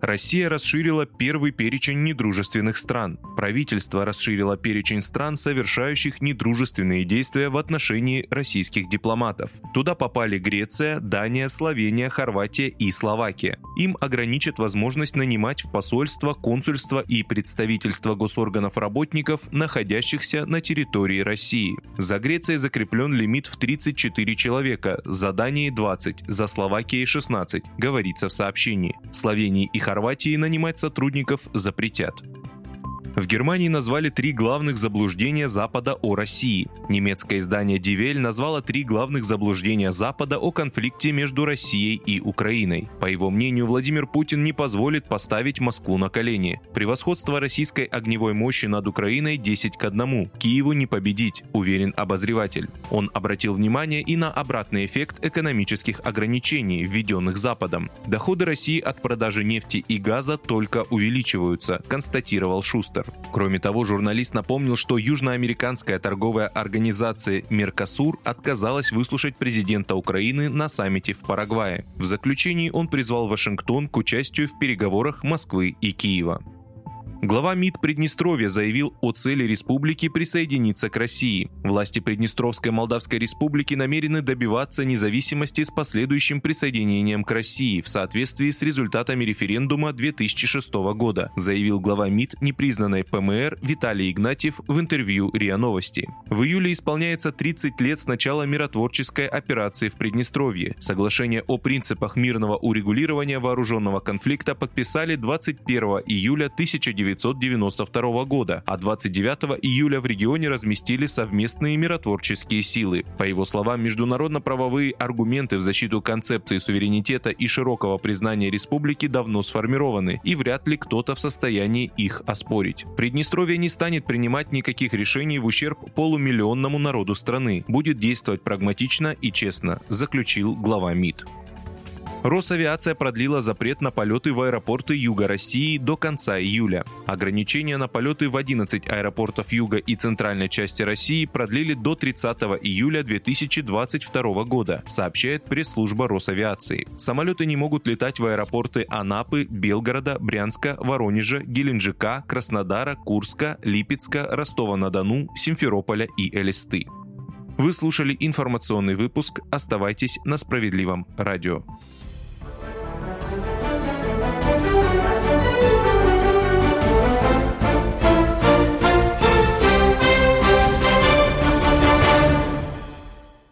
Россия расширила первый перечень недружественных стран. Правительство расширило перечень стран, совершающих недружественные действия в отношении российских дипломатов. Туда попали Греция, Дания, Словения, Хорватия и Словакия. Им ограничат возможность нанимать в посольство, консульство и представительство госорганов работников, находящихся на территории России. За Грецией закреплен лимит в 34 человека, за Данией 20, за Словакией 16, говорится в сообщении. Словении и Хорватии нанимать сотрудников запретят. В Германии назвали три главных заблуждения Запада о России. Немецкое издание «Дивель» назвало три главных заблуждения Запада о конфликте между Россией и Украиной. По его мнению, Владимир Путин не позволит поставить Москву на колени. Превосходство российской огневой мощи над Украиной 10 к 1. Киеву не победить, уверен обозреватель. Он обратил внимание и на обратный эффект экономических ограничений, введенных Западом. Доходы России от продажи нефти и газа только увеличиваются, констатировал Шустер. Кроме того, журналист напомнил, что южноамериканская торговая организация «Меркосур» отказалась выслушать президента Украины на саммите в Парагвае. В заключении он призвал Вашингтон к участию в переговорах Москвы и Киева. Глава МИД Приднестровья заявил о цели республики присоединиться к России. Власти Приднестровской Молдавской Республики намерены добиваться независимости с последующим присоединением к России в соответствии с результатами референдума 2006 года, заявил глава МИД непризнанной ПМР Виталий Игнатьев в интервью РИА Новости. В июле исполняется 30 лет с начала миротворческой операции в Приднестровье. Соглашение о принципах мирного урегулирования вооруженного конфликта подписали 21 июля 1990 1992 года, а 29 июля в регионе разместили совместные миротворческие силы. По его словам, международно-правовые аргументы в защиту концепции суверенитета и широкого признания республики давно сформированы, и вряд ли кто-то в состоянии их оспорить. Приднестровье не станет принимать никаких решений в ущерб полумиллионному народу страны, будет действовать прагматично и честно, заключил глава МИД. Росавиация продлила запрет на полеты в аэропорты Юга России до конца июля. Ограничения на полеты в 11 аэропортов Юга и центральной части России продлили до 30 июля 2022 года, сообщает пресс-служба Росавиации. Самолеты не могут летать в аэропорты Анапы, Белгорода, Брянска, Воронежа, Геленджика, Краснодара, Курска, Липецка, Ростова-на-Дону, Симферополя и Элисты. Вы слушали информационный выпуск. Оставайтесь на справедливом радио.